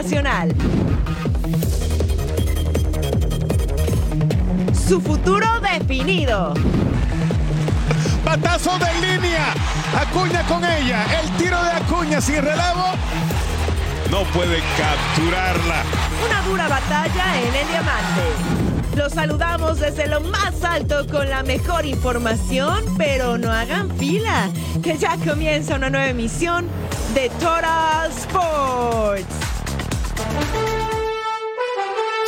internacional. Su futuro definido. Patazo de línea. Acuña con ella. El tiro de Acuña sin relevo. No puede capturarla. Una dura batalla en el diamante. Los saludamos desde lo más alto con la mejor información, pero no hagan fila, que ya comienza una nueva emisión de Total Sports.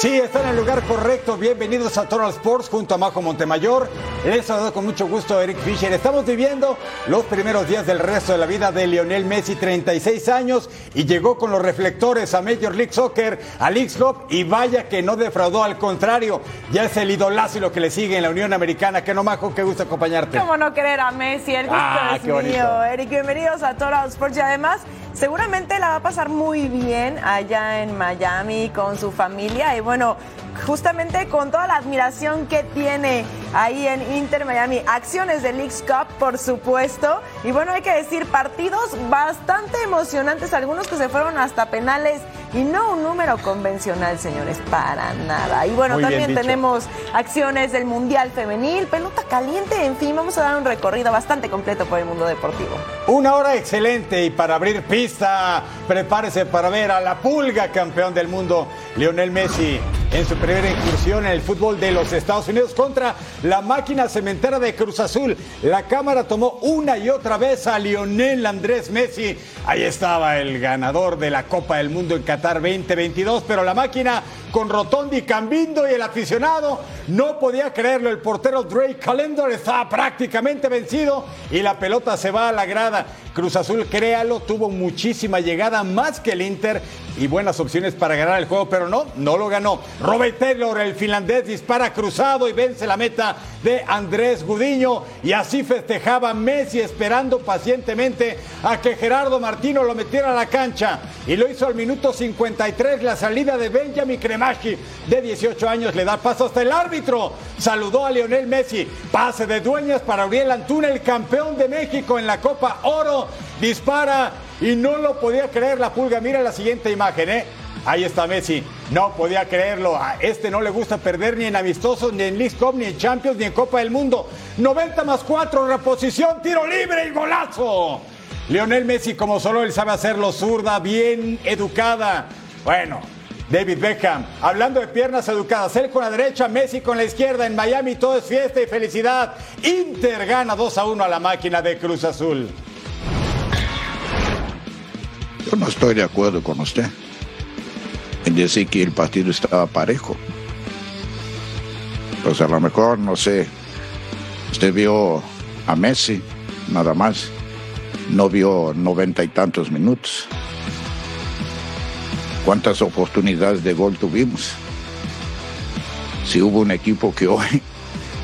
Sí, están en el lugar correcto. Bienvenidos a Total Sports junto a Majo Montemayor. Les saludo con mucho gusto a Eric Fisher. Estamos viviendo los primeros días del resto de la vida de Lionel Messi, 36 años, y llegó con los reflectores a Major League Soccer, a League Cup, y vaya que no defraudó, al contrario, ya es el idolazo y lo que le sigue en la Unión Americana. Que no, Majo, qué gusto acompañarte. ¿Cómo no querer a Messi? El gusto Ah, es bonito. mío. Eric, bienvenidos a Total Sports. Y además, seguramente la va a pasar muy bien allá en Miami con su familia. Y bueno, justamente con toda la admiración que tiene ahí en Inter Miami. Acciones de Leagues Cup, por supuesto. Y bueno, hay que decir, partidos bastante emocionantes. Algunos que se fueron hasta penales. Y no un número convencional, señores, para nada. Y bueno, Muy también tenemos acciones del Mundial Femenil, pelota caliente, en fin, vamos a dar un recorrido bastante completo por el mundo deportivo. Una hora excelente y para abrir pista, prepárese para ver a la pulga campeón del mundo, Lionel Messi, en su primera incursión en el fútbol de los Estados Unidos contra la máquina cementera de Cruz Azul. La cámara tomó una y otra vez a Lionel Andrés Messi. Ahí estaba el ganador de la Copa del Mundo en Qatar 2022, pero la máquina con Rotondi, Cambindo y el aficionado no podía creerlo. El portero Drake Calendar estaba prácticamente vencido y la pelota se va a la grada. Cruz Azul, créalo, tuvo muchísima llegada, más que el Inter y buenas opciones para ganar el juego, pero no, no lo ganó. Robert Taylor, el finlandés, dispara cruzado y vence la meta de Andrés Gudiño y así festejaba Messi esperando pacientemente a que Gerardo Martino lo metiera a la cancha y lo hizo al minuto 53 la salida de Benjamin Cremachi de 18 años le da paso hasta el árbitro saludó a Lionel Messi pase de dueñas para Uriel Antuna el campeón de México en la Copa Oro dispara y no lo podía creer la pulga mira la siguiente imagen eh Ahí está Messi, no podía creerlo. A este no le gusta perder ni en amistosos, ni en League Cup, ni en Champions, ni en Copa del Mundo. 90 más 4, reposición, tiro libre y golazo. Lionel Messi, como solo él sabe hacerlo, zurda, bien educada. Bueno, David Beckham, hablando de piernas educadas, él con la derecha, Messi con la izquierda, en Miami todo es fiesta y felicidad. Inter gana 2 a 1 a la máquina de Cruz Azul. Yo no estoy de acuerdo con usted en decir que el partido estaba parejo. Pues a lo mejor, no sé, usted vio a Messi, nada más, no vio noventa y tantos minutos. ¿Cuántas oportunidades de gol tuvimos? Si hubo un equipo que hoy,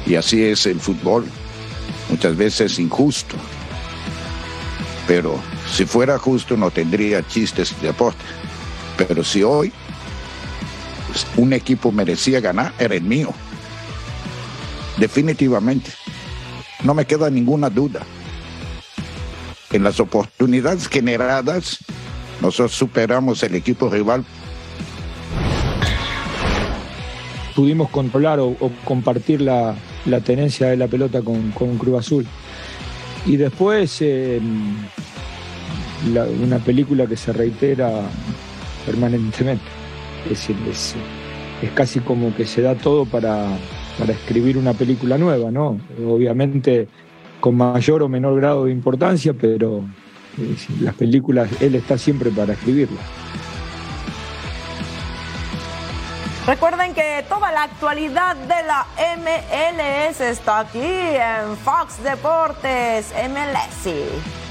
y así es el fútbol, muchas veces es injusto. Pero si fuera justo no tendría chistes de deporte. Pero si hoy un equipo merecía ganar, era el mío. Definitivamente. No me queda ninguna duda. En las oportunidades generadas, nosotros superamos el equipo rival. Pudimos controlar o, compartir la, la tenencia de la pelota con, con Cruz Azul. Y después eh, una película que se reitera permanentemente. Es decir, es, es casi como que se da todo para, para escribir una película nueva, ¿no? Obviamente con mayor o menor grado de importancia, pero decir, las películas, él está siempre para escribirlas. Recuerden que toda la actualidad de la MLS está aquí en Fox Deportes MLS.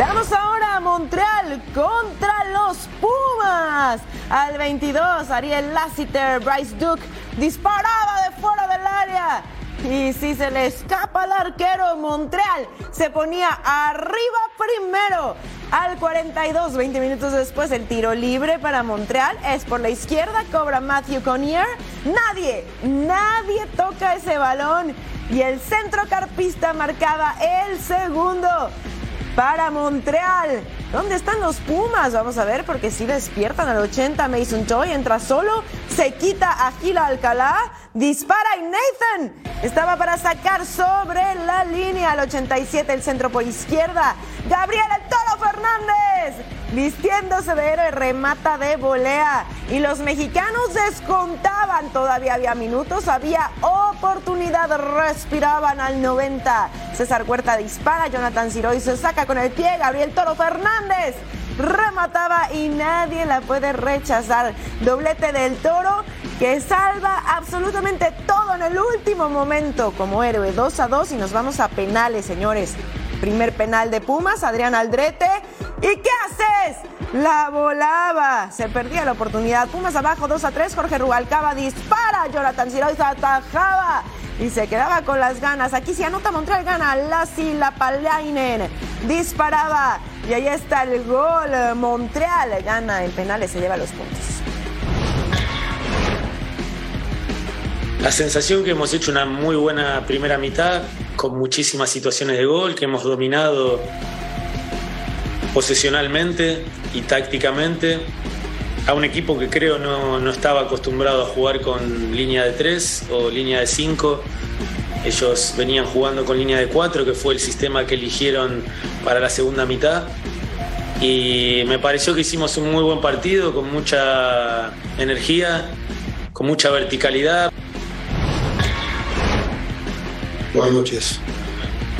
Veamos ahora a Montreal contra los Pumas. Al 22, Ariel Lassiter, Bryce Duke disparaba de fuera del área. Y si se le escapa al arquero, Montreal se ponía arriba primero. Al 42, 20 minutos después, el tiro libre para Montreal es por la izquierda, cobra Matthew Connier. Nadie, nadie toca ese balón. Y el centrocarpista marcaba el segundo para Montreal. ¿Dónde están los Pumas? Vamos a ver, porque si despiertan al 80. Mason Toy entra solo, se quita a Gila Alcalá, dispara y Nathan estaba para sacar sobre la línea al 87, el centro por izquierda. Gabriel El Toro Fernández, vistiéndose de héroe, remata de volea. Y los mexicanos descontaban, todavía había minutos, había oportunidad, respiraban al 90. César Huerta dispara, Jonathan Siroy se saca con el pie, Gabriel Toro Fernández remataba y nadie la puede rechazar. Doblete del toro que salva absolutamente todo en el último momento como héroe. 2 a 2 y nos vamos a penales, señores. Primer penal de Pumas, Adrián Aldrete. ¿Y qué haces? La volaba. Se perdía la oportunidad. Pumas abajo 2 a 3. Jorge Rubalcaba dispara. Jonathan Siroy se atajaba y se quedaba con las ganas. Aquí se anota Montreal gana. Lassi Lapalainen disparaba y ahí está el gol. Montreal gana en penales, se lleva los puntos. La sensación que hemos hecho una muy buena primera mitad, con muchísimas situaciones de gol, que hemos dominado posesionalmente y tácticamente a un equipo que creo no, no, estaba acostumbrado a jugar con línea de 3 o línea de 5. Ellos venían jugando con línea de 4, que fue el sistema que eligieron para la segunda mitad. Y me pareció que hicimos un muy buen partido, con mucha energía, con mucha verticalidad. Buenas noches.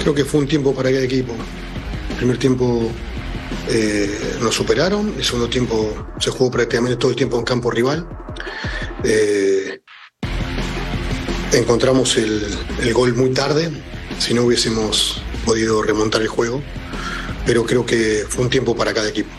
Creo que fue un tiempo para cada equipo. El primer tiempo eh, nos superaron, el segundo tiempo se jugó prácticamente todo el tiempo en campo rival. Eh, encontramos el, el, gol muy tarde, si no hubiésemos podido remontar el juego, pero creo que fue un tiempo para cada equipo.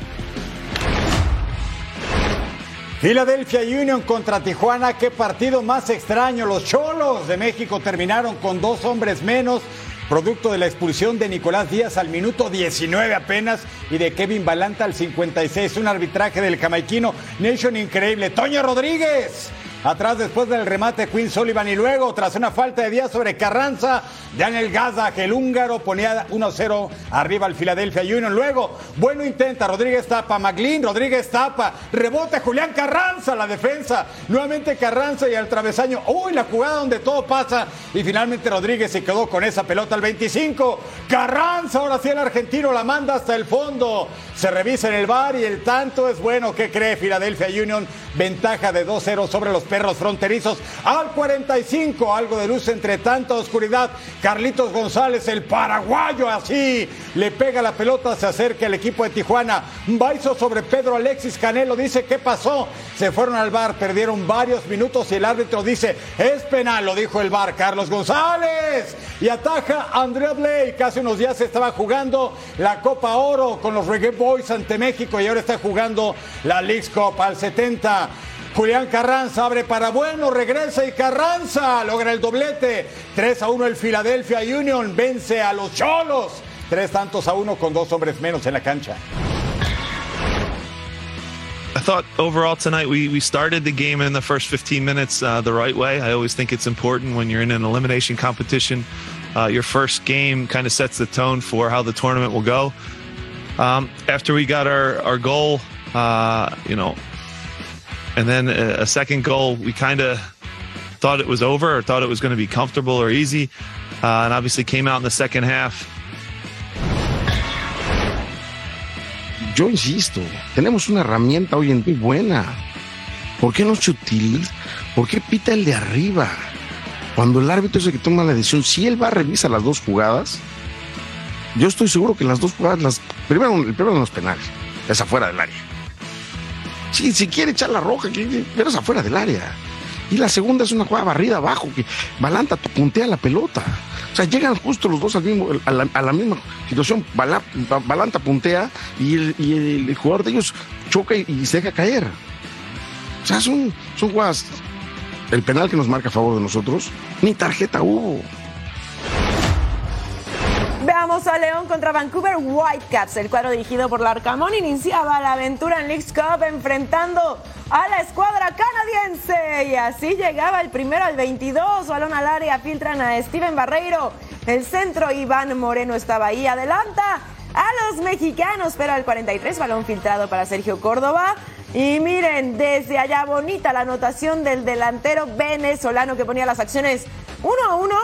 Philadelphia Union contra Tijuana, qué partido más extraño. Los Cholos de México terminaron con dos hombres menos producto de la expulsión de Nicolás Díaz al minuto 19 apenas y de Kevin Balanta al 56. Un arbitraje del jamaiquino Nation increíble. Toño Rodríguez Atrás después del remate Quinn Sullivan y luego tras una falta de día sobre Carranza, Daniel Gaza, el húngaro ponía 1-0 arriba al Philadelphia Union. Luego, bueno intenta, Rodríguez tapa, Maglín, Rodríguez tapa, rebote Julián Carranza, la defensa, nuevamente Carranza y al travesaño. Uy, la jugada donde todo pasa y finalmente Rodríguez se quedó con esa pelota al 25. Carranza, ahora sí el argentino la manda hasta el fondo. Se revisa en el bar y el tanto es bueno. ¿Qué cree Philadelphia Union? Ventaja de 2-0 sobre los perros fronterizos. Al 45, algo de luz entre tanta oscuridad. Carlitos González, el paraguayo, así le pega la pelota, se acerca el equipo de Tijuana. Baizo sobre Pedro Alexis Canelo, dice, ¿qué pasó? Se fueron al bar, perdieron varios minutos y el árbitro dice, es penal, lo dijo el bar. Carlos González y ataja Andrea Blake. Hace unos días estaba jugando la Copa Oro con los Reggae Boys ante México y ahora está jugando la Leagues Cup al 70. Julián Carranza abre para bueno, regresa y Carranza logra el doblete. 3 a 1 el Philadelphia Union vence a los Cholos. Tres tantos a uno con dos hombres menos en la cancha. I thought overall tonight we, we started the game in the first 15 minutes uh, the right way. I always think it's important when you're in an elimination competition. Uh, your first game kind of sets the tone for how the tournament will go. Um, after we got our, our goal, uh, you know, and then a, a second goal, we kind of thought it was over or thought it was going to be comfortable or easy. Uh, and obviously came out in the second half. Yo insisto, tenemos una herramienta hoy en día buena. ¿Por qué no se? ¿Por qué pita el de arriba? Cuando el árbitro es el que toma la decisión, si él va a revisar las dos jugadas, yo estoy seguro que las dos jugadas, las, primero, el primero de los penales, es afuera del área. Sí, si quiere echar la roja, pero es afuera del área. Y la segunda es una jugada barrida abajo, que Balanta puntea la pelota. O sea, llegan justo los dos al mismo, a, la, misma situación. Balanta puntea y, el, jugador de ellos choca y, se deja caer. O sea, son, son jugadas el penal que nos marca a favor de nosotros, ni tarjeta hubo. Veamos a León contra Vancouver Whitecaps. El cuadro dirigido por Larcamón iniciaba la aventura en Leagues Cup enfrentando a la escuadra canadiense. Y así llegaba el primero al 22. Balón al área, filtran a Steven Barreiro. El centro, Iván Moreno estaba ahí. Adelanta a los mexicanos, pero al 43, balón filtrado para Sergio Córdoba. Y miren, desde allá bonita la anotación del delantero venezolano que ponía las acciones 1 a 1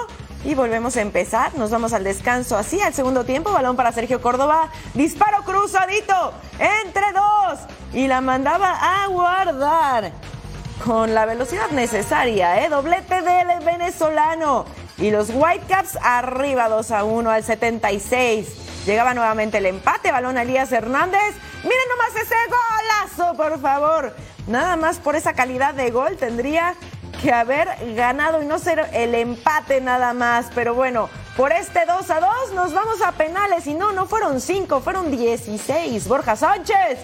y volvemos a empezar. Nos vamos al descanso así, al segundo tiempo. Balón para Sergio Córdoba. Disparo cruzadito entre dos. Y la mandaba a guardar con la velocidad necesaria. ¿eh? Doblete del venezolano. Y los Whitecaps arriba 2 a 1 al 76. Llegaba nuevamente el empate. Balón a Elías Hernández. Miren nomás ese golazo, por favor. Nada más por esa calidad de gol tendría que haber ganado y no ser el empate nada más. Pero bueno, por este 2 a 2 nos vamos a penales y no, no fueron 5, fueron 16. Borja Sánchez.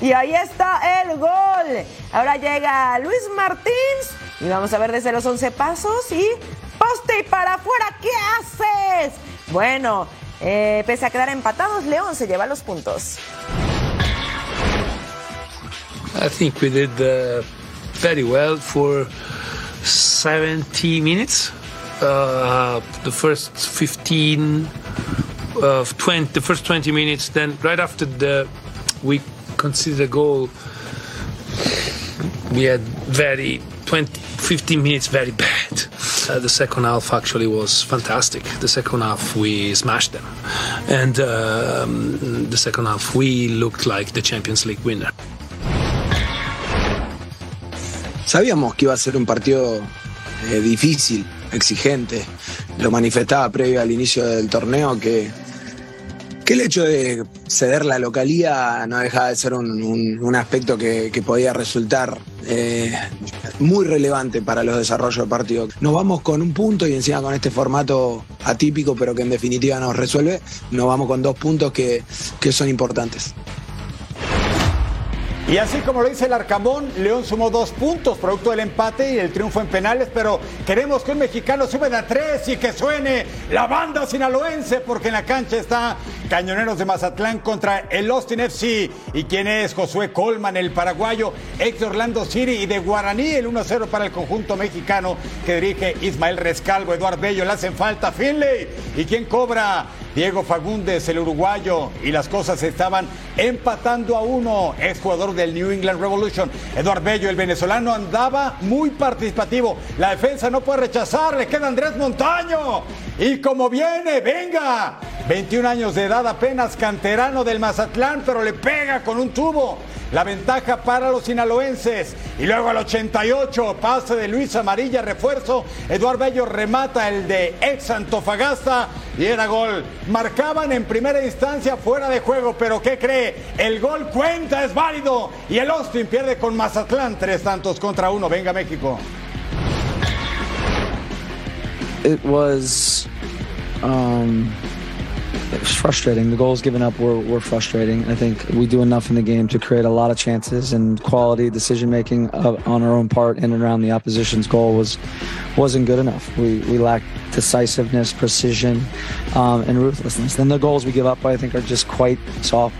Y ahí está el gol. Ahora llega Luis Martins y vamos a ver desde los 11 pasos y poste y para afuera. ¿Qué haces? Bueno, eh, pese a quedar empatados, León se lleva los puntos. I think we did uh, very well 70 minutes. Uh, the first 15 of 20, the first 20 minutes. Then right after the we conceded a goal, we had very 20, 15 minutes very bad. Uh, the second half actually was fantastic. The second half we smashed them, and um, the second half we looked like the Champions League winner. Sabíamos que iba a ser un partido eh, difícil, exigente. Lo manifestaba previo al inicio del torneo que, que el hecho de ceder la localía no dejaba de ser un, un- aspecto que, que podía resultar eh, muy relevante para los desarrollos del partido. Nos vamos con un punto y encima con este formato atípico, pero que en definitiva nos resuelve, nos vamos con dos puntos que, que son importantes. Y así como lo dice el Arcamón, León sumó dos puntos producto del empate y el triunfo en penales, pero queremos que un mexicano sube de a tres y que suene la banda sinaloense, porque en la cancha está Cañoneros de Mazatlán contra el Austin FC. ¿Y quién es? Josué Colman, el paraguayo, ex Orlando City y de Guaraní, el 1-0 para el conjunto mexicano que dirige Ismael Rescalvo, Eduardo Bello, le hacen falta Finley. ¿Y quién cobra? Diego Fagundes, el uruguayo, y las cosas estaban empatando a uno. Es jugador del New England Revolution. Eduard Bello, el venezolano, andaba muy participativo. La defensa no puede rechazar, le queda Andrés Montaño. Y como viene, venga. 21 años de edad, apenas canterano del Mazatlán, pero le pega con un tubo. La ventaja para los sinaloenses. Y luego al 88, pase de Luis Amarilla, refuerzo. Eduard Bello remata el de ex Antofagasta y era gol. Marcaban en primera instancia fuera de juego, pero ¿qué cree? El gol cuenta, es válido. Y el Austin pierde con Mazatlán, tres tantos contra uno. Venga México. um, it was frustrating. The goals given up were, were frustrating. I think we do enough in the game to create a lot of chances and quality decision making on our own part in and around the opposition's goal was wasn't good enough. We we lacked decisiveness, precision, um, and ruthlessness. Then the goals we give up, I think, are just quite soft.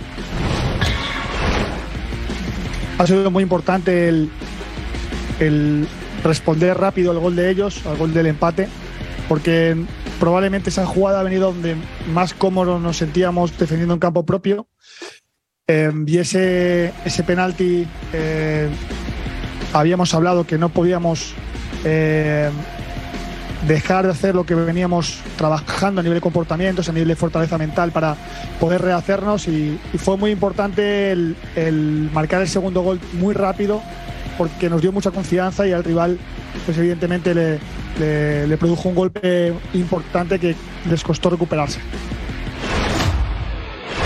ha sido muy importante el, el responder rápido al gol de ellos, al gol del empate, porque probablemente esa jugada ha venido donde más cómodos nos sentíamos defendiendo en campo propio. Eh, y ese, ese penalti eh, habíamos hablado que no podíamos eh, dejar de hacer lo que veníamos trabajando a nivel de comportamientos, a nivel de fortaleza mental para poder rehacernos y, fue muy importante el marcar el segundo gol muy rápido porque nos dio mucha confianza y al rival pues evidentemente le, le- produjo un golpe importante que les costó recuperarse.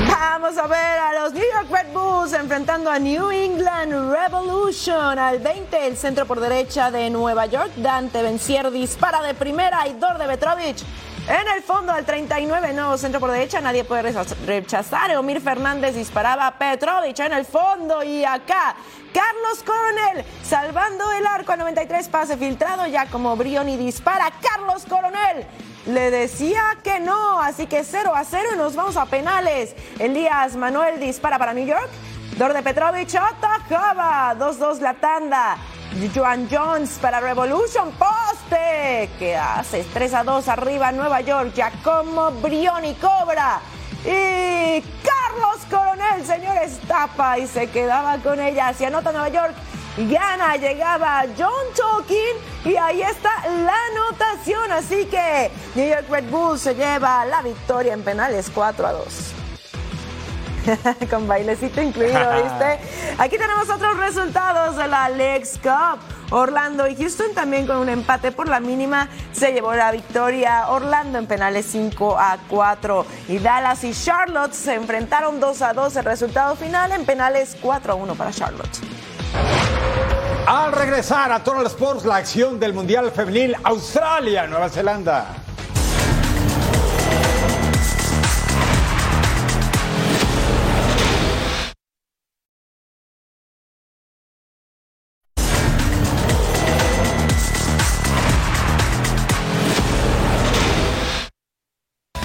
Vamos a ver a los New York Red Bulls enfrentando a New England Revolution. Al 20, el centro por derecha de Nueva York. Dante Bencier dispara de primera. Aidor de Petrovich En el fondo del 39, nuevo centro por derecha, nadie puede rechazar. Eomir Fernández disparaba a en el fondo y acá Carlos Coronel salvando el arco a 93 pase filtrado ya como Brioni dispara. Carlos Coronel le decía que no, así que 0 a 0 y nos vamos a penales. Elías Manuel dispara para New York. Dorde Petrovic atajaba 2-2 la tanda. Joan Jones para Revolution Poste. Que hace 3 a 2 arriba Nueva York. Giacomo Brioni cobra. Y Carlos Coronel, señores, tapa y se quedaba con ella. Se anota Nueva York. Gana, llegaba John Tolkien y ahí está la anotación. Así que New York Red Bull se lleva la victoria en penales 4 a 2. Con bailecito incluido, ¿viste? Aquí tenemos otros resultados de la Lex Cup. Orlando y Houston también con un empate por la mínima se llevó la victoria. Orlando en penales 5 a 4 y Dallas y Charlotte se enfrentaron 2 a 2. El resultado final en penales 4 a 1 para Charlotte. Al regresar a Total Sports, la acción del Mundial Femenil Australia-Nueva Zelanda.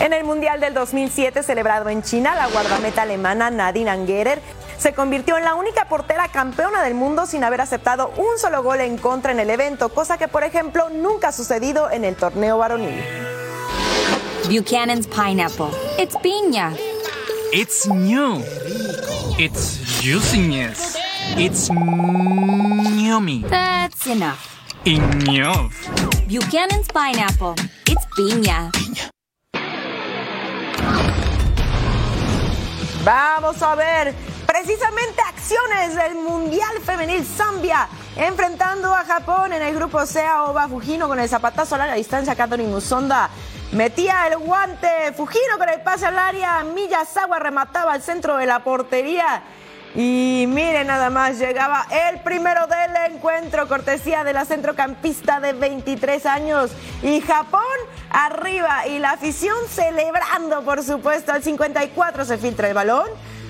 En el Mundial del 2007 celebrado en China, la guardameta alemana Nadine Angerer se convirtió en la única portera campeona del mundo sin haber aceptado un solo gol en contra en el evento, cosa que por ejemplo nunca ha sucedido en el torneo varonil. Buchanan's pineapple. It's piña. It's new. It's juiciness. It's yummy. That's enough. Enough. Buchanan's pineapple. It's piña. Vamos a ver precisamente acciones del Mundial Femenil Zambia enfrentando a Japón en el grupo C Oba Fujino con el zapatazo a larga distancia. Katherine Musonda metía el guante. Fujino con el pase al área. Miyazawa remataba al centro de la portería. Y miren nada más, llegaba el primero del encuentro, cortesía de la centrocampista de 23 años. Y Japón arriba y la afición celebrando, por supuesto. Al 54 se filtra el balón.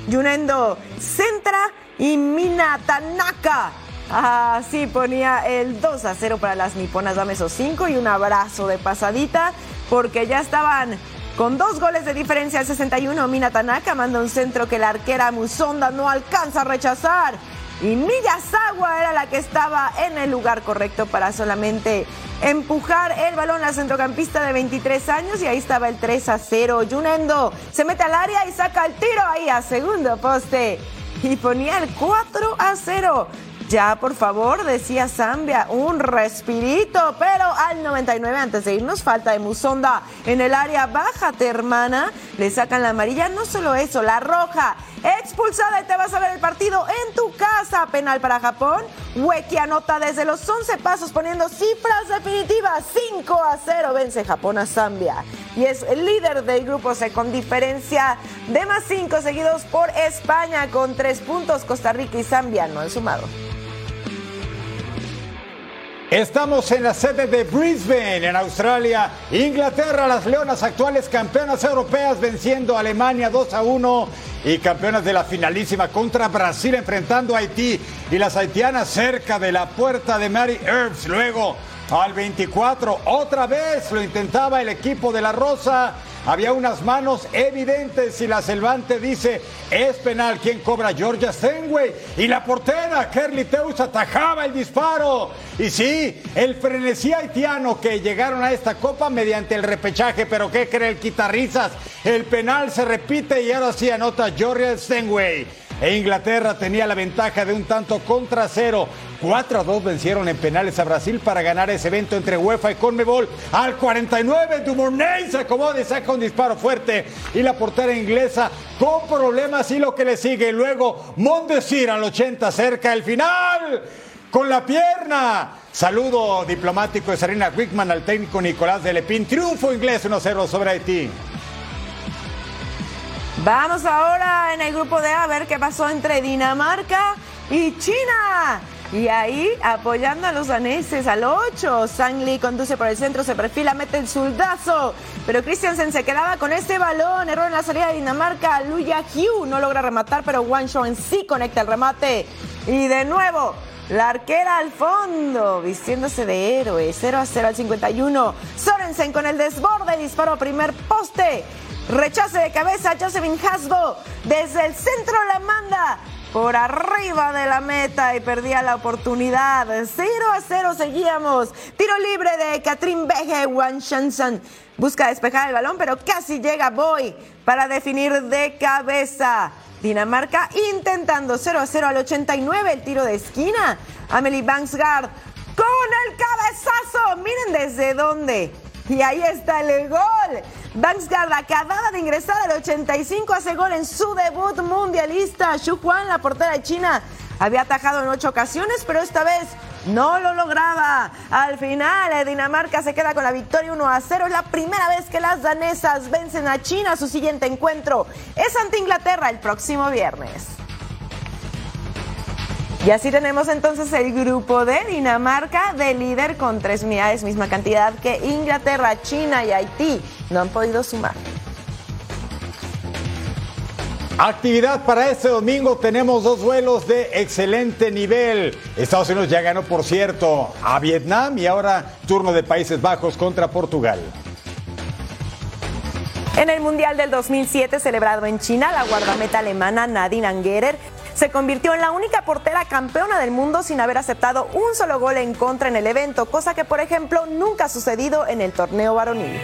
Yunendo centra y Mina Tanaka. Así ponía el 2 a 0 para las niponas. Dame esos 5 y un abrazo de pasadita porque ya estaban con dos goles de diferencia al 61, Mina Tanaka manda un centro que la arquera Musonda no alcanza a rechazar. Y Miyazawa era la que estaba en el lugar correcto para solamente empujar el balón al centrocampista de 23 años y ahí estaba el 3 a 0. Yunendo se mete al área y saca el tiro ahí a segundo poste y ponía el 4 a 0. Ya, por favor, decía Zambia, un respirito, pero al 99 antes de irnos, falta de Musonda en el área, bájate hermana, le sacan la amarilla, no solo eso, la roja, expulsada y te vas a ver el partido en tu casa, penal para Japón, Weki anota desde los 11 pasos poniendo cifras definitivas, 5 a 0 vence Japón a Zambia y es el líder del grupo C con diferencia de más 5 seguidos por España con 3 puntos, Costa Rica y Zambia no han sumado. Estamos en la sede de Brisbane, en Australia. Inglaterra, las Leonas actuales campeonas europeas venciendo a Alemania 2 a 1 y campeonas de la finalísima contra Brasil enfrentando a Haití y las haitianas cerca de la puerta de Mary Herbs. Luego al 24, otra vez lo intentaba el equipo de la Rosa. Había unas manos evidentes y la Selvante dice, es penal. ¿Quién cobra? Georgia Stenway. Y la portera, Kerly Teus, atajaba el disparo. Y sí, el frenesí haitiano que llegaron a esta copa mediante el repechaje. Pero ¿qué cree el quitarrizas? El penal se repite y ahora sí anota Georgia Stenway e Inglaterra tenía la ventaja de un tanto contra cero. 4 a 2 vencieron en penales a Brasil para ganar ese evento entre UEFA y Conmebol. Al 49, Dumornay se acomoda y saca un disparo fuerte. Y la portera inglesa con problemas y lo que le sigue. Luego, Mondesir al 80, cerca del final. Con la pierna. Saludo diplomático de Serena Wickman al técnico Nicolás de Lepín. Triunfo inglés 1-0 sobre Haití. Vamos ahora en el grupo de A ver qué pasó entre Dinamarca y China. Y ahí apoyando a los daneses al 8. Sangli conduce por el centro, se perfila, mete el zurdazo. Pero Christiansen se quedaba con este balón. Error en la salida de Dinamarca. Luya Hugh no logra rematar, pero Wang en sí conecta el remate. Y de nuevo, la arquera al fondo, vistiéndose de héroe. 0 a 0 al 51. Sorensen con el desborde, disparo primer poste. Rechace de cabeza, Josephine Hasbo. Desde el centro la manda por arriba de la meta y perdía la oportunidad. 0 a 0 seguíamos. Tiro libre de Katrin Beje, Wan Shansan. Busca despejar el balón, pero casi llega Boy para definir de cabeza. Dinamarca intentando 0 a 0 al 89 el tiro de esquina. Amelie Banksgaard con el cabezazo. Miren desde dónde. Y ahí está el gol. Banksgaard acababa de ingresar al 85, hace gol en su debut mundialista. Xu Juan, la portera de China, había atajado en ocho ocasiones, pero esta vez no lo lograba. Al final, eh, Dinamarca se queda con la victoria 1 a 0. Es la primera vez que las danesas vencen a China. Su siguiente encuentro es ante Inglaterra el próximo viernes. Y así tenemos entonces el grupo de Dinamarca de líder con tres unidades, misma cantidad que Inglaterra, China y Haití. No han podido sumar. Actividad para este domingo. Tenemos dos vuelos de excelente nivel. Estados Unidos ya ganó, por cierto, a Vietnam y ahora turno de Países Bajos contra Portugal. En el Mundial del 2007 celebrado en China, la guardameta alemana Nadine Angerer se convirtió en la única portera campeona del mundo sin haber aceptado un solo gol en contra en el evento, cosa que por ejemplo nunca ha sucedido en el torneo varonil.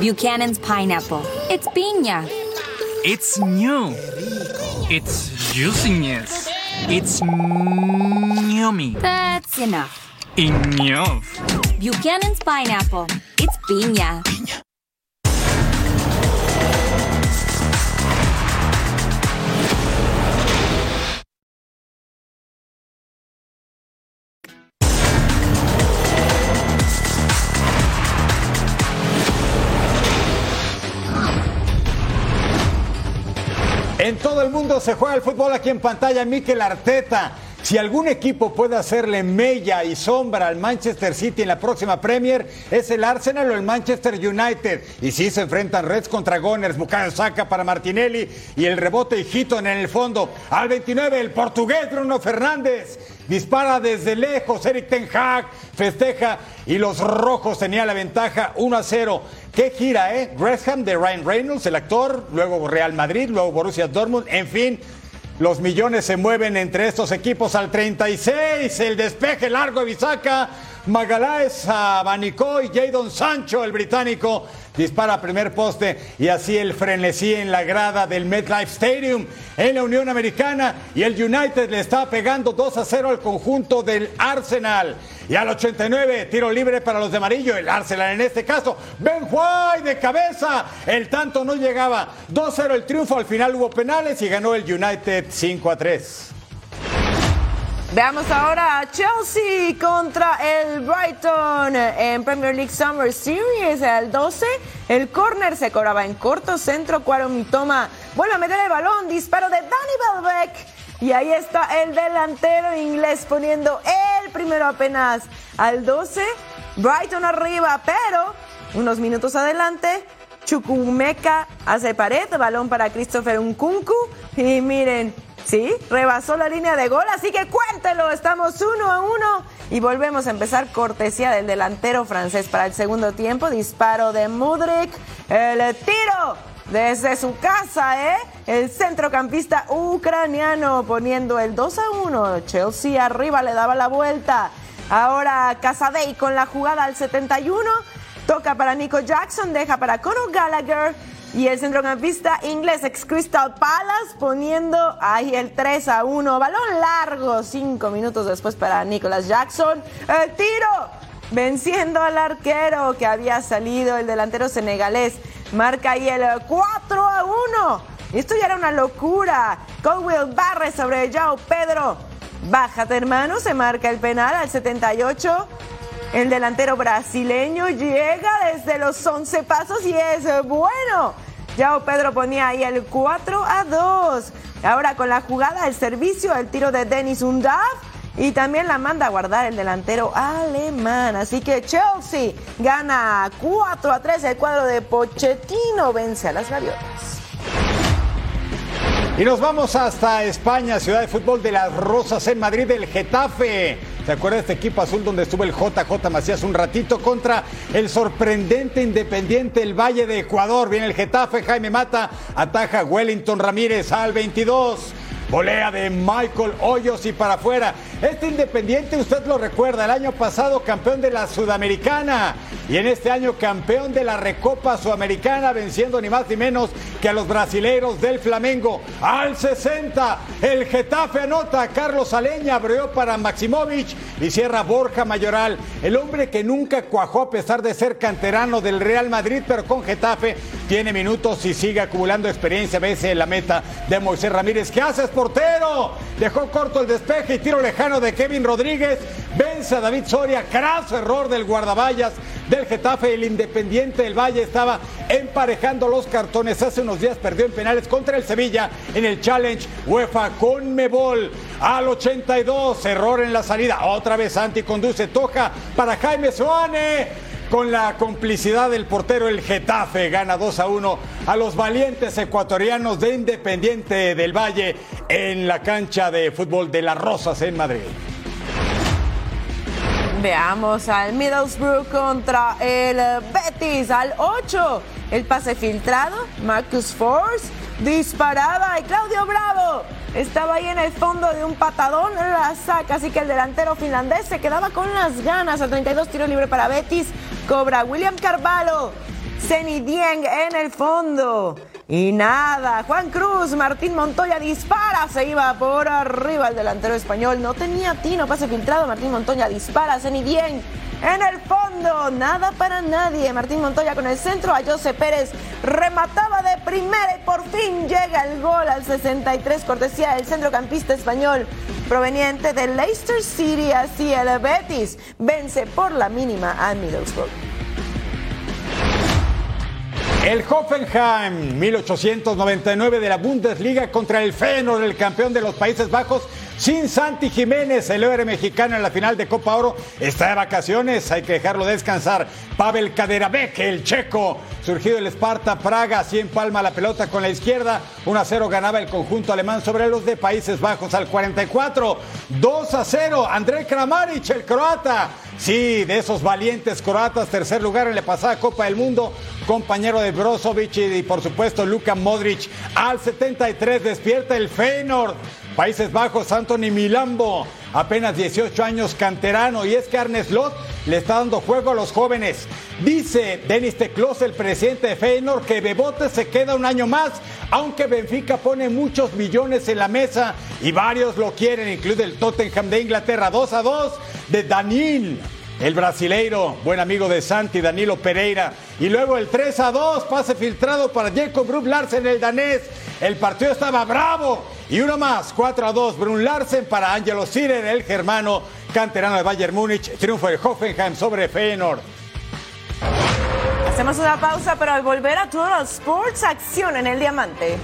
Buchanan's Pineapple. It's piña. It's new. It's juiciness. It's yummy. That's enough. Enough. Buchanan's Pineapple. It's piña. En todo el mundo se juega el fútbol aquí en pantalla. Mikel Arteta. Si algún equipo puede hacerle mella y sombra al Manchester City en la próxima Premier, es el Arsenal o el Manchester United. Y si se enfrentan Reds contra Gunners, Bukayo Saka para Martinelli y el rebote Hitton en el fondo. Al 29, el portugués Bruno Fernández dispara desde lejos. Eric Ten Hag festeja y los rojos tenían la ventaja 1 a 0. ¿Qué gira, eh? Gresham de Ryan Reynolds, el actor, luego Real Madrid, luego Borussia Dortmund, en fin. Los millones se mueven entre estos equipos al 36. El despeje largo de Bisaca. Magaláes abanicó y Jadon Sancho, el británico, dispara primer poste y así el frenesí en la grada del MetLife Stadium en la Unión Americana y el United le está pegando 2 a 0 al conjunto del Arsenal. Y al 89, tiro libre para los de amarillo, el Arsenal en este caso. Ben White de cabeza, el tanto no llegaba. 2-0 el triunfo, al final hubo penales y ganó el United 5 a 3. Veamos ahora a Chelsea contra el Brighton en Premier League Summer Series al 12. El córner se cobraba en corto centro. Cuaro Mitoma vuelve a meter el balón. Disparo de Danny Welbeck. Y ahí está el delantero inglés poniendo el primero apenas al 12. Brighton arriba, pero unos minutos adelante. Chukwumeka hace pared, balón para Christopher Nkunku. Y miren, Sí, rebasó la línea de gol, así que cuéntelo, estamos uno a uno y volvemos a empezar cortesía del delantero francés para el segundo tiempo, disparo de Mudrik, el tiro desde su casa, ¿eh? El centrocampista ucraniano poniendo el 2 a 1, Chelsea arriba le daba la vuelta, ahora Casadei con la jugada al 71, toca para Nico Jackson, deja para Conor Gallagher, y el centrocampista inglés ex Crystal Palace poniendo ahí el 3 a 1. Balón largo, cinco minutos después para Nicholas Jackson. El tiro, venciendo al arquero que había salido, el delantero senegalés. Marca ahí el 4 a 1. Esto ya era una locura. Colwell barre sobre Joao Pedro. Bájate, hermano. Se marca el penal al 78. El delantero brasileño llega desde los 11 pasos y es bueno. Yao Pedro ponía ahí el 4 a 2. Ahora con la jugada, el servicio, el tiro de Denis Undav. y también la manda a guardar el delantero alemán. Así que Chelsea gana 4 a 3 el cuadro de Pochettino vence a las gaviotas. Y nos vamos hasta España, ciudad de fútbol de las Rosas en Madrid, el Getafe. ¿Se acuerda de este equipo azul donde estuvo el JJ Macías un ratito contra el sorprendente Independiente el Valle de Ecuador? Viene el Getafe, Jaime Mata, ataja Wellington Ramírez al 22. Volea de Michael Hoyos y para afuera. Este Independiente, usted lo recuerda, el año pasado campeón de la Sudamericana y en este año campeón de la Recopa Sudamericana, venciendo ni más ni menos que a los brasileiros del Flamengo. Al 60, el Getafe anota, Carlos Aleña abrió para Maximovic y cierra Borja Mayoral, el hombre que nunca cuajó a pesar de ser canterano del Real Madrid, pero con Getafe tiene minutos y sigue acumulando experiencia. Veces en la meta de Moisés Ramírez. ¿Qué haces, portero? Dejó corto el despeje y tiro lejano de Kevin Rodríguez. Vence a David Soria. Craso error del guardaballas del Getafe. El Independiente del Valle estaba emparejando los cartones. Hace unos días perdió en penales contra el Sevilla en el Challenge UEFA con Mebol. Al 82, error en la salida. Otra vez Santi conduce, toca para Jaime Soane con la complicidad del portero el Getafe gana 2 a 1 a los valientes ecuatorianos de Independiente del Valle en la cancha de fútbol de las Rosas en Madrid. Veamos al Middlesbrough contra el Betis al 8. El pase filtrado, Marcus Force disparaba y Claudio Bravo estaba ahí en el fondo de un patadón, la saca, así que el delantero finlandés se quedaba con las ganas. A 32 tiro libre para Betis, cobra William Carvalho, Zeni Dieng en el fondo. Y nada, Juan Cruz, Martín Montoya dispara, se iba por arriba el delantero español. No tenía tino, pase filtrado, Martín Montoya dispara, Zeni Dieng en el fondo, nada para nadie. Martín Montoya con el centro, a José Pérez remataba de primera y por fin llega el gol al 63, cortesía del centrocampista español proveniente de Leicester City. Así el Betis vence por la mínima a Middlesbrough. El Hoffenheim 1899 de la Bundesliga contra el Feyenoord, el campeón de los Países Bajos, sin Santi Jiménez, el héroe mexicano en la final de Copa Oro, está de vacaciones, hay que dejarlo descansar. Pavel Kaderabek, el checo, surgido del Sparta Praga, así palma la pelota con la izquierda, 1 a 0 ganaba el conjunto alemán sobre los de Países Bajos al 44, 2 a 0, André Kramaric, el croata. Sí, de esos valientes croatas, tercer lugar en la pasada Copa del Mundo, compañero de Brozovic y, por supuesto Luka Modric. Al 73 despierta el Feyenoord. Países Bajos, Anthony Milambo, apenas 18 años canterano, y es que Arne Slot le está dando juego a los jóvenes. Dice Denis Teclos, el presidente de Feyenoord, que Bebote se queda un año más, aunque Benfica pone muchos millones en la mesa y varios lo quieren, incluye el Tottenham de Inglaterra, 2 a 2 de Danil. El brasileiro, buen amigo de Santi, Danilo Pereira. Y luego el 3 a 2, pase filtrado para Jacob Rupp Larsen, el danés. El partido estaba bravo. Y uno más, 4 a 2, Brun Larsen para Angelo Sirer, el germano canterano de Bayern Múnich. Triunfo de Hoffenheim sobre Feyenoord. Hacemos una pausa, pero al volver a los sports, acción en el diamante.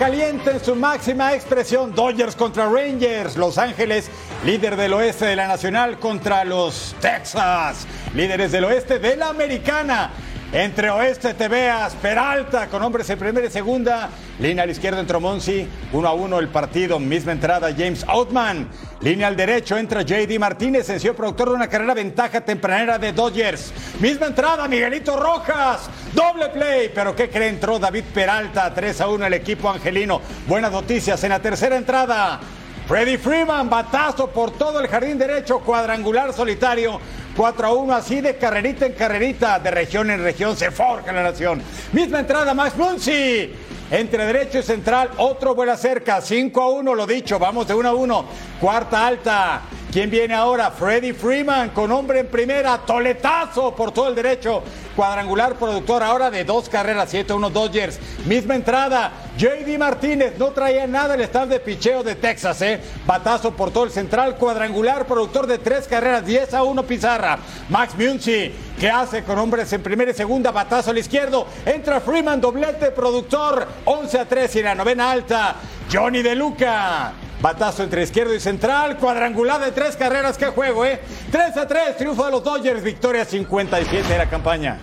Caliente en su máxima expresión. Dodgers contra Rangers. Los Ángeles, líder del oeste de la Nacional contra los Texas, líderes del oeste de la Americana. Entre Oeste te Peralta con hombres en primera y segunda. Línea al izquierdo entró Monsi. Uno a uno el partido. Misma entrada James Outman. Línea al derecho entra JD Martínez, sencillo productor de una carrera ventaja tempranera de Dodgers. Misma entrada Miguelito Rojas. Doble play. Pero ¿qué cree? Entró David Peralta. 3 a 1 el equipo angelino. Buenas noticias en la tercera entrada. Freddy Freeman, batazo por todo el jardín derecho, cuadrangular solitario. 4 a 1, así de carrerita en carrerita, de región en región, se forja la nación. Misma entrada, Max Muncy. Entre derecho y central, otro buena cerca. 5 a 1, lo dicho, vamos de 1 a 1. Cuarta alta. ¿Quién viene ahora? Freddy Freeman con hombre en primera, toletazo por todo el derecho, cuadrangular productor ahora de dos carreras, 7-1 Dodgers. Misma entrada, JD Martínez no traía nada el staff de picheo de Texas, ¿eh? Batazo por todo el central, cuadrangular productor de tres carreras, 10 a 1 Pizarra. Max Muncy, ¿qué hace con hombres en primera y segunda? Batazo al izquierdo, entra Freeman, doblete productor, 11 a 3 y la novena alta. Johnny De Luca. Batazo entre izquierdo y central, cuadrangular de tres carreras, qué juego, ¿eh? 3 a 3, triunfo de los Dodgers, victoria 57 de la campaña.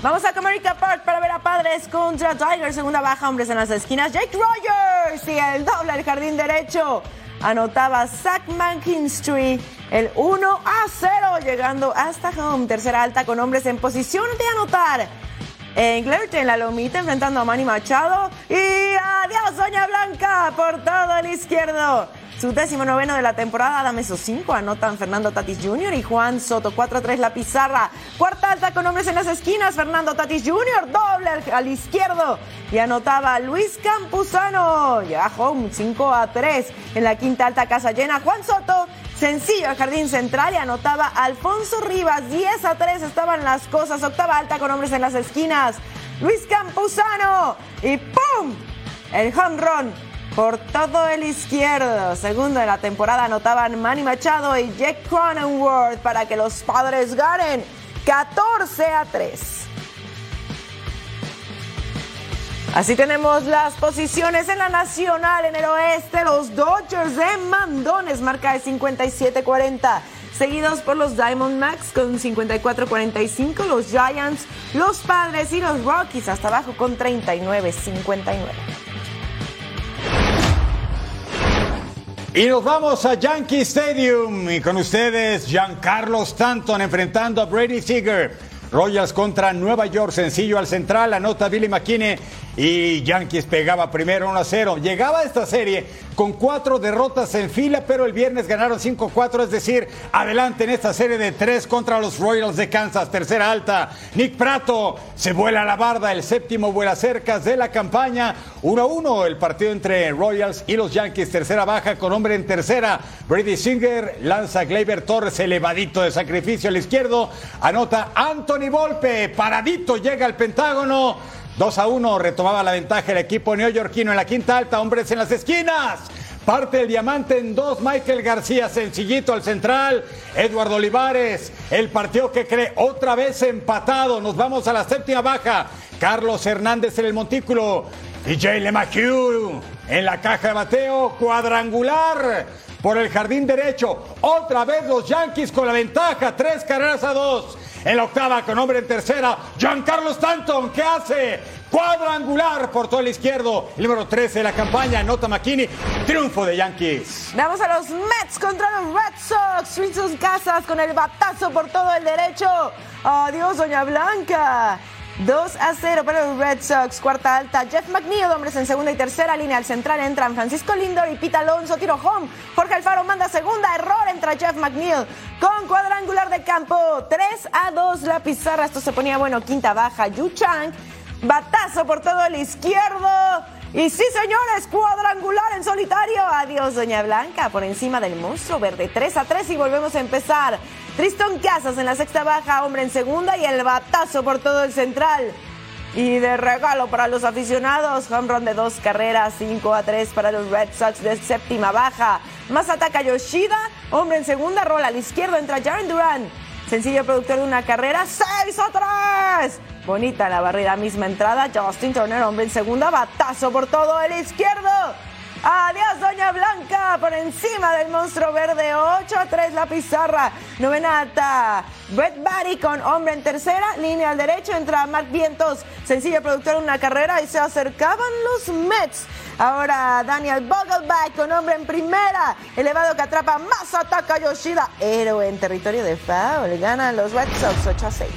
Vamos a Comerica Park para ver a Padres contra Tigers. Segunda baja, hombres en las esquinas. Jake Rogers y el doble al jardín derecho. Anotaba Zach McKinstry el 1 a 0, llegando hasta home. Tercera alta con hombres en posición de anotar. Engler en la lomita enfrentando a Manny Machado. Y adiós, Doña Blanca, por todo el izquierdo. Su décimo noveno de la temporada, dame esos cinco. Anotan Fernando Tatis Jr. y Juan Soto. 4-3 la pizarra. Cuarta alta con hombres en las esquinas. Fernando Tatis Jr. doble al, izquierdo. Y anotaba Luis Campuzano. Llega home 5-3. En la quinta alta casa llena. Juan Soto. Sencillo al jardín central y anotaba Alfonso Rivas. 10 a 3 estaban las cosas. Octava alta con hombres en las esquinas. Luis Campuzano. Y ¡pum! El home run por todo el izquierdo. Segundo de la temporada anotaban Manny Machado y Jack Cronenworth para que los padres ganen 14 a 3. Así tenemos las posiciones en la nacional, en el oeste, los Dodgers de Mandones, marca de 57-40, seguidos por los Diamondbacks con 54-45, los Giants, los Padres y los Rockies hasta abajo con 39-59. Y nos vamos a Yankee Stadium y con ustedes Giancarlo Stanton enfrentando a Brady Seager. Royals contra Nueva York, sencillo al central, anota Billy McKinney y Yankees pegaba primero 1 a 0. Llegaba esta serie con cuatro derrotas en fila, pero el viernes ganaron 5-4, es decir, adelante en esta serie de tres contra los Royals de Kansas, tercera alta. Nick Prato se vuela a la barda, el séptimo vuela cercas de la campaña. 1-1 el partido entre Royals y los Yankees, tercera baja con hombre en tercera. Brady Singer lanza Gleyber Torres elevadito de sacrificio al izquierdo, anota Anthony Volpe, paradito llega al Pentágono. 2 a 1 retomaba la ventaja el equipo neoyorquino en la quinta alta, hombres en las esquinas. Parte el diamante en dos, Michael García, sencillito al central, Eduardo Olivares, el partido que cree otra vez empatado, nos vamos a la séptima baja, Carlos Hernández en el montículo, y Jay LeMahieu en la caja de bateo, cuadrangular por el jardín derecho, otra vez los Yankees con la ventaja, tres carreras a dos. En la octava, con hombre en tercera, Giancarlo Stanton, ¿qué hace? Cuadrangular por todo el izquierdo. El número 13 de la campaña, Nota McKinney. Triunfo de Yankees. Vamos a los Mets contra los Red Sox. Sus casas con el batazo por todo el derecho. Adiós, Doña Blanca. 2 a 0 para los Red Sox. Cuarta alta, Jeff McNeil, hombres en segunda y tercera línea. Al central entran Francisco Lindor y Pita Alonso. Tiro home. Jorge Alfaro manda segunda. Error entra Jeff McNeil con cuadrangular de campo. 3 a 2 la pizarra. Esto se ponía bueno. Quinta baja, Yu Chang. Batazo por todo el izquierdo. Y sí, señores, cuadrangular en solitario. Adiós, Doña Blanca, por encima del monstruo verde. 3 a 3 y volvemos a empezar. Triston Casas en la sexta baja, hombre en segunda y el batazo por todo el central. Y de regalo para los aficionados, home run de dos carreras, 5 a 3 para los Red Sox de séptima baja. Más ataca Yoshida, hombre en segunda, rola al izquierdo, entra Jaren Duran. Sencillo productor de una carrera, 6 a 3. Bonita la barrera, misma entrada. Justin Turner, hombre en segunda, batazo por todo el izquierdo. Adiós, Doña Blanca, por encima del monstruo verde. 8 a 3 la pizarra. Novena alta. Brett Barry con hombre en tercera. Línea al derecho. Entra Mark Vientos. Sencillo productor de una carrera y se acercaban los Mets. Ahora Daniel Vogelback con hombre en primera. Elevado que atrapa más ataca Yoshida. Héroe en territorio de foul. Ganan los Red Sox 8 a 6.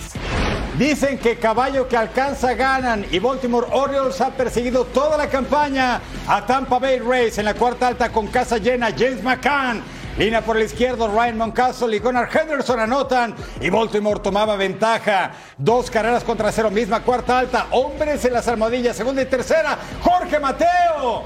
Dicen que caballo que alcanza ganan y Baltimore Orioles ha perseguido toda la campaña a Tampa Bay Rays en la cuarta alta con casa llena. James McCann, línea por el izquierdo, Ryan Moncastle y Gunnar Henderson anotan y Baltimore tomaba ventaja. Dos carreras contra cero, misma cuarta alta, hombres en las almohadillas, segunda y tercera. Jorge Mateo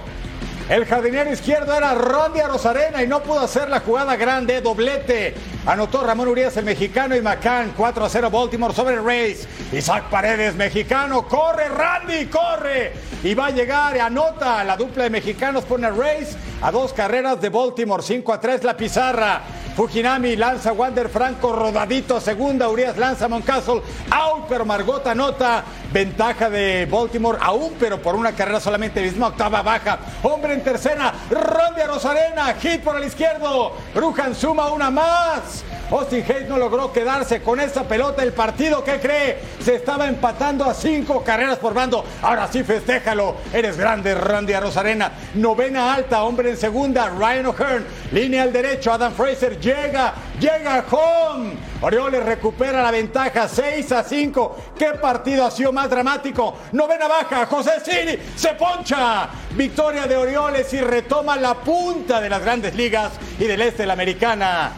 El jardinero izquierdo era Randy Rosarena y no pudo hacer la jugada grande, doblete. Anotó Ramón Urias, el mexicano, y McCann 4 a 0 Baltimore sobre el Rays. Isaac Paredes, mexicano, corre Randy, corre. Y va a llegar anota. La dupla de mexicanos pone a Rays a dos carreras de Baltimore, 5 a 3 la pizarra. Fujinami lanza Wander Franco rodadito a segunda, Urias lanza Moncastle, out, pero Margot anota. Ventaja de Baltimore aún, pero por una carrera solamente misma octava baja. Hombre en tercera, Randy Rosarena, hit por el izquierdo. Brujan suma una más. Austin Hayes no logró quedarse con esa pelota. El partido, ¿qué cree? Se estaba empatando a cinco carreras por bando. Ahora sí, festéjalo. Eres grande, Randy Rosarena. Novena alta, hombre en segunda, Ryan O'Hearn. Línea al derecho, Adam Fraser llega, llega home. Orioles recupera la ventaja 6 a 5. ¿Qué partido ha sido más dramático? Novena baja, José Cini se poncha. Victoria de Orioles y retoma la punta de las grandes ligas y del este de la americana.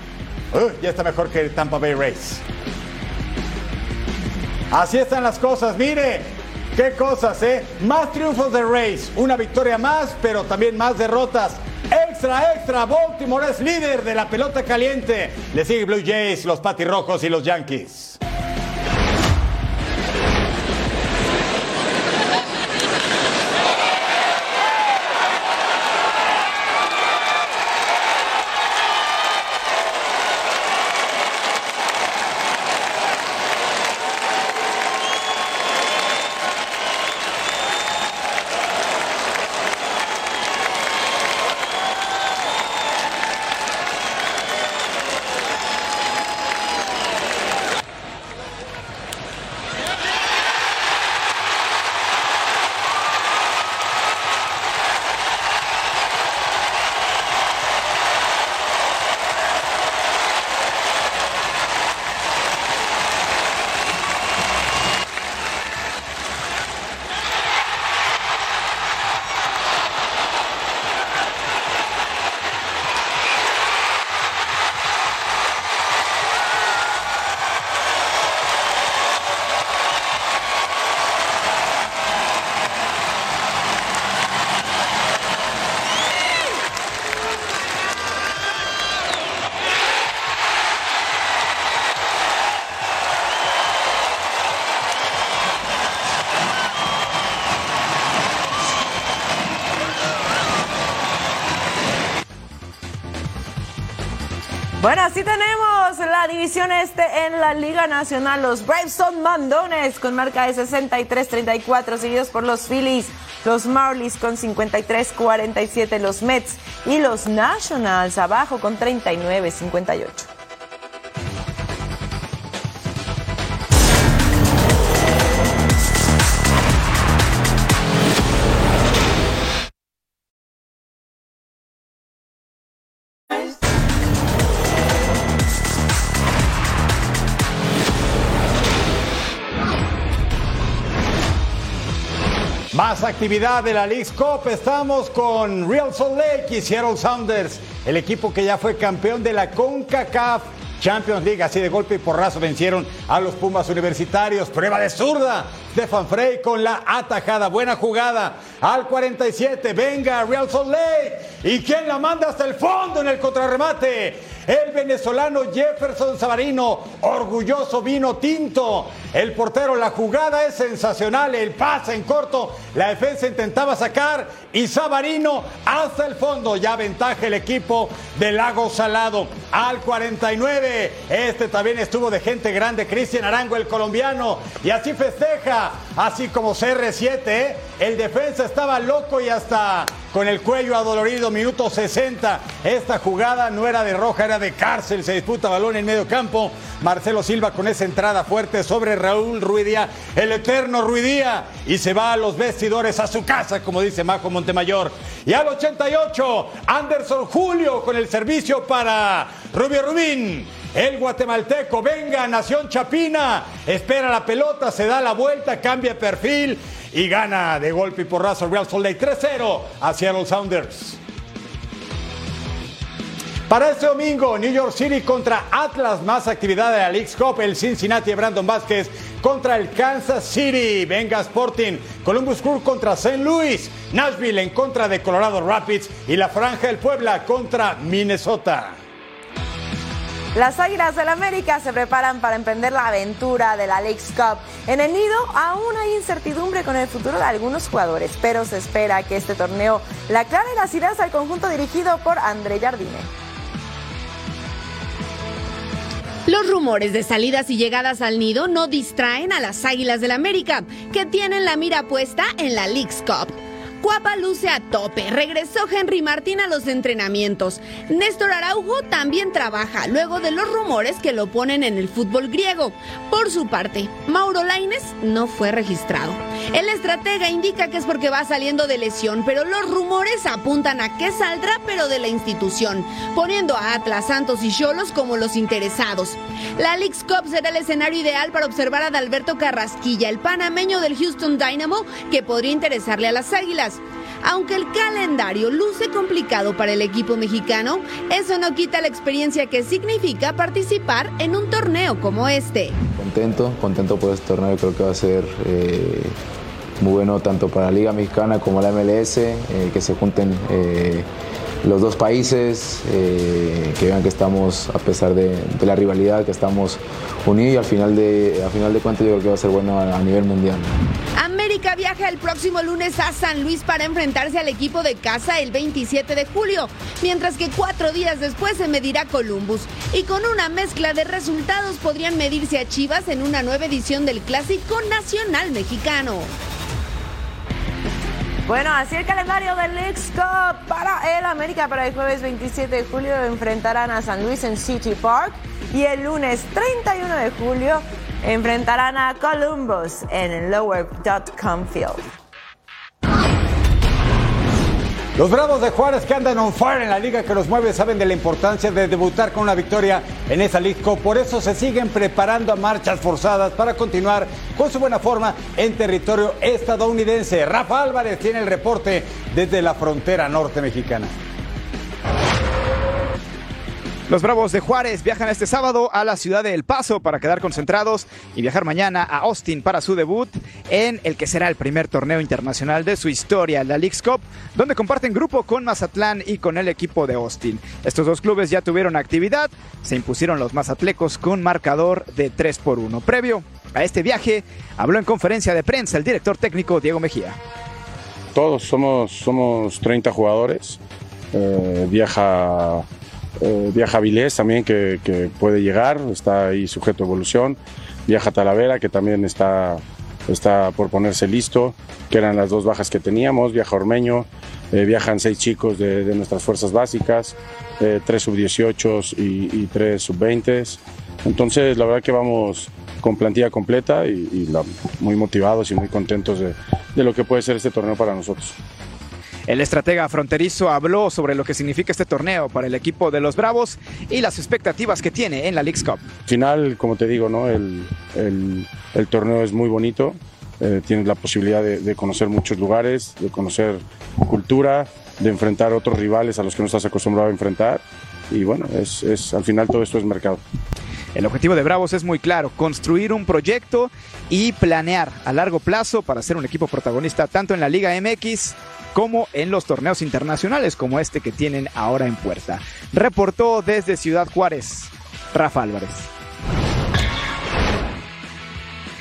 Uh, ya está mejor que el Tampa Bay Rays. Así están las cosas, mire, qué cosas, ¿eh? Más triunfos de Rays, una victoria más, pero también más derrotas. Extra, extra, Baltimore es líder de la pelota caliente. Le sigue Blue Jays, los Patirrojos y los Yankees. Este en la Liga Nacional. Los Braves son mandones con marca de 63-34, seguidos por los Phillies, los Marlins con 53-47, los Mets y los Nationals abajo con 39-58. Actividad de la League's Cup. Estamos con Real Salt Lake y Seattle Sounders, el equipo que ya fue campeón de la CONCACAF Champions League. Así de golpe y porrazo vencieron a los Pumas Universitarios. Prueba de zurda. Stefan Frey con la atajada. Buena jugada. Al 47. Venga, Real Salt Lake. ¿Y quién la manda hasta el fondo en el contrarremate? El venezolano Jefferson Sabarino, orgulloso vino tinto. El portero, la jugada es sensacional. El pase en corto. La defensa intentaba sacar y Sabarino hasta el fondo. Ya ventaja el equipo del Lago Salado. Al 49. Este también estuvo de gente grande. Cristian Arango, el colombiano. Y así festeja. Así como CR7. ¿eh? El defensa estaba loco y hasta con el cuello adolorido. Minuto 60. Esta jugada no era de roja, era de cárcel. Se disputa balón en medio campo. Marcelo Silva con esa entrada fuerte sobre Raúl Ruidía, el eterno Ruidía. Y se va a los vestidores a su casa, como dice Majo Montemayor. Y al 88, Anderson Julio con el servicio para Rubio Rubín. El guatemalteco, venga, Nación Chapina, espera la pelota, se da la vuelta, cambia perfil y gana de golpe y porrazo Real Salt Lake 3-0 a Seattle Sounders. Para este domingo, New York City contra Atlas, más actividad de la League's Cup, el Cincinnati de Brandon Vázquez contra el Kansas City, Venga Sporting, Columbus Crew contra St. Louis, Nashville en contra de Colorado Rapids y la Franja del Puebla contra Minnesota. Las Águilas del América se preparan para emprender la aventura de la League's Cup. En el nido aún hay incertidumbre con el futuro de algunos jugadores, pero se espera que este torneo la clave las ideas al conjunto dirigido por André Jardine. Los rumores de salidas y llegadas al nido no distraen a las Águilas del América, que tienen la mira puesta en la League's Cup. Cuapa luce a tope. Regresó Henry Martín a los entrenamientos. Néstor Araujo también trabaja, luego de los rumores que lo ponen en el fútbol griego. Por su parte, Mauro Laines no fue registrado. El estratega indica que es porque va saliendo de lesión, pero los rumores apuntan a que saldrá, pero de la institución, poniendo a Atlas, Santos y Cholos como los interesados. La League's Cup será el escenario ideal para observar a Dalberto Carrasquilla, el panameño del Houston Dynamo, que podría interesarle a las Águilas. Aunque el calendario luce complicado para el equipo mexicano, eso no quita la experiencia que significa participar en un torneo como este. Contento, contento por este torneo, creo que va a ser eh, muy bueno tanto para la Liga Mexicana como la MLS, eh, que se junten eh, los dos países, eh, que vean que estamos, a pesar de, de, la rivalidad, que estamos unidos y al final de, al final de cuentas yo creo que va a ser bueno a, a nivel mundial. América viaja el próximo lunes a San Luis para enfrentarse al equipo de casa el 27 de julio, mientras que cuatro días después se medirá Columbus. Y con una mezcla de resultados podrían medirse a Chivas en una nueva edición del Clásico Nacional Mexicano. Bueno, así el calendario del League's Cup para el América para el jueves 27 de julio enfrentarán a San Luis en City Park y el lunes 31 de julio enfrentarán a Columbus en el Lower.com Field. Los Bravos de Juárez que andan on fire en la liga que los mueve saben de la importancia de debutar con una victoria en esa Cup. Por eso se siguen preparando a marchas forzadas para continuar con su buena forma en territorio estadounidense. Rafa Álvarez tiene el reporte desde la frontera norte mexicana. Los Bravos de Juárez viajan este sábado a la ciudad de El Paso para quedar concentrados y viajar mañana a Austin para su debut en el que será el primer torneo internacional de su historia, la League's Cup, donde comparten grupo con Mazatlán y con el equipo de Austin. Estos dos clubes ya tuvieron actividad, se impusieron los mazatlecos con marcador de 3 por 1. Previo a este viaje, habló en conferencia de prensa el director técnico Diego Mejía. Todos somos, somos 30 jugadores, eh, viaja eh, viaja Vilés también, que, puede llegar, está ahí sujeto a evolución. Viaja Talavera, que también está, está por ponerse listo, que eran las dos bajas que teníamos. Viaja Ormeño, eh, viajan seis chicos de, nuestras fuerzas básicas, eh, tres sub-18 y, y, tres sub-20. Entonces, la verdad que vamos con plantilla completa y, muy motivados y muy contentos de lo que puede ser este torneo para nosotros. El estratega fronterizo habló sobre lo que significa este torneo para el equipo de los Bravos y las expectativas que tiene en la League's Cup. Al final, como te digo, ¿no? el, el, el torneo es muy bonito. Eh, tienes la posibilidad de, de, conocer muchos lugares, de conocer cultura, de enfrentar otros rivales a los que no estás acostumbrado a enfrentar. Y bueno, es, es, al final todo esto es mercado. El objetivo de Bravos es muy claro, construir un proyecto y planear a largo plazo para ser un equipo protagonista tanto en la Liga MX como en los torneos internacionales como este que tienen ahora en puerta. Reportó desde Ciudad Juárez, Rafa Álvarez.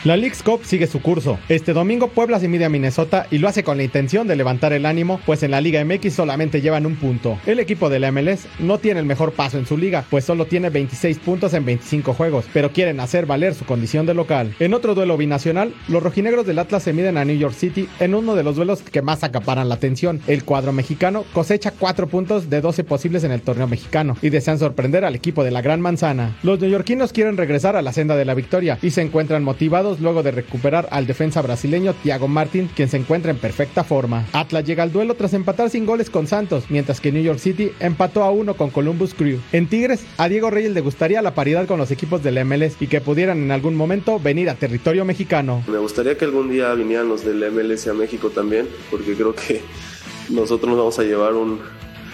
La League's Cup sigue su curso. Este domingo Puebla se mide a Minnesota y lo hace con la intención de levantar el ánimo, pues en la Liga MX solamente llevan un punto. El equipo de la MLS no tiene el mejor paso en su liga, pues solo tiene 26 puntos en 25 juegos, pero quieren hacer valer su condición de local. En otro duelo binacional, los rojinegros del Atlas se miden a New York City en uno de los duelos que más acaparan la atención. El cuadro mexicano cosecha 4 puntos de 12 posibles en el torneo mexicano y desean sorprender al equipo de la Gran Manzana. Los neoyorquinos quieren regresar a la senda de la victoria y se encuentran motivados luego de recuperar al defensa brasileño Thiago Martin, quien se encuentra en perfecta forma. Atlas llega al duelo tras empatar sin goles con Santos, mientras que New York City empató a uno con Columbus Crew. En Tigres, a Diego Reyes le gustaría la paridad con los equipos del MLS y que pudieran en algún momento venir a territorio mexicano. Me gustaría que algún día vinieran los del MLS a México también, porque creo que nosotros nos vamos a llevar un,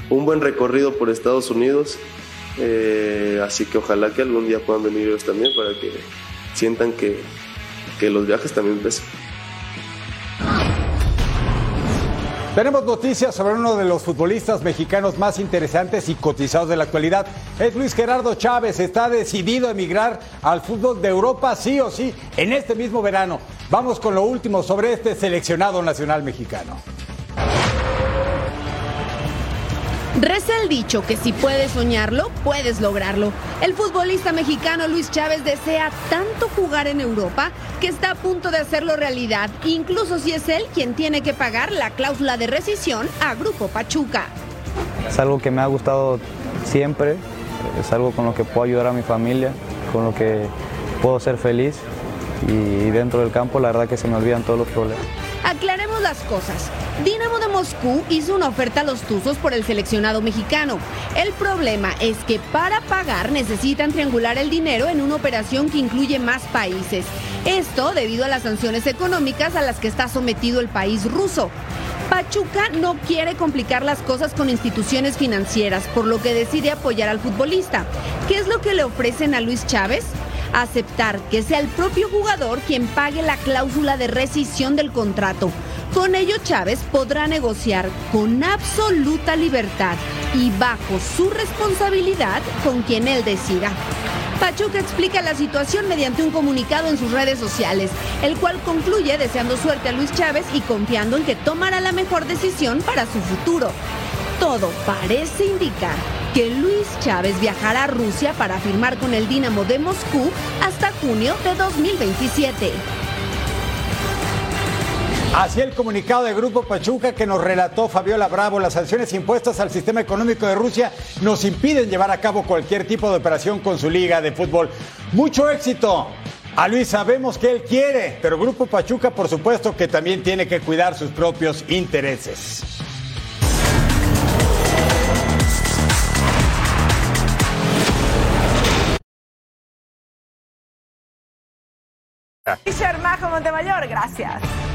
un buen recorrido por Estados Unidos Eh, así que ojalá que algún día puedan venir ellos también para que sientan que, que los viajes también pesan. Tenemos noticias sobre uno de los futbolistas mexicanos más interesantes y cotizados de la actualidad. Es Luis Gerardo Chávez. Está decidido a emigrar al fútbol de Europa, sí o sí, en este mismo verano. Vamos con lo último sobre este seleccionado nacional mexicano. Reza el dicho que si puedes soñarlo, puedes lograrlo. El futbolista mexicano Luis Chávez desea tanto jugar en Europa que está a punto de hacerlo realidad, incluso si es él quien tiene que pagar la cláusula de rescisión a Grupo Pachuca. Es algo que me ha gustado siempre, es algo con lo que puedo ayudar a mi familia, con lo que puedo ser feliz y dentro del campo la verdad que se me olvidan todos los problemas. Aclaremos las cosas. Dinamo de Moscú hizo una oferta a los Tuzos por el seleccionado mexicano. El problema es que para pagar necesitan triangular el dinero en una operación que incluye más países. Esto debido a las sanciones económicas a las que está sometido el país ruso. Pachuca no quiere complicar las cosas con instituciones financieras, por lo que decide apoyar al futbolista. ¿Qué es lo que le ofrecen a Luis Chávez? Aceptar que sea el propio jugador quien pague la cláusula de rescisión del contrato. Con ello Chávez podrá negociar con absoluta libertad y bajo su responsabilidad con quien él decida. Pachuca explica la situación mediante un comunicado en sus redes sociales, el cual concluye deseando suerte a Luis Chávez y confiando en que tomará la mejor decisión para su futuro. Todo parece indicar que Luis Chávez viajará a Rusia para firmar con el Dinamo de Moscú hasta junio de 2027. Así el comunicado del Grupo Pachuca que nos relató Fabiola Bravo, las sanciones impuestas al sistema económico de Rusia nos impiden llevar a cabo cualquier tipo de operación con su liga de fútbol. Mucho éxito. A Luis sabemos que él quiere, pero Grupo Pachuca por supuesto que también tiene que cuidar sus propios intereses. Fisher Majo Montemayor, gracias.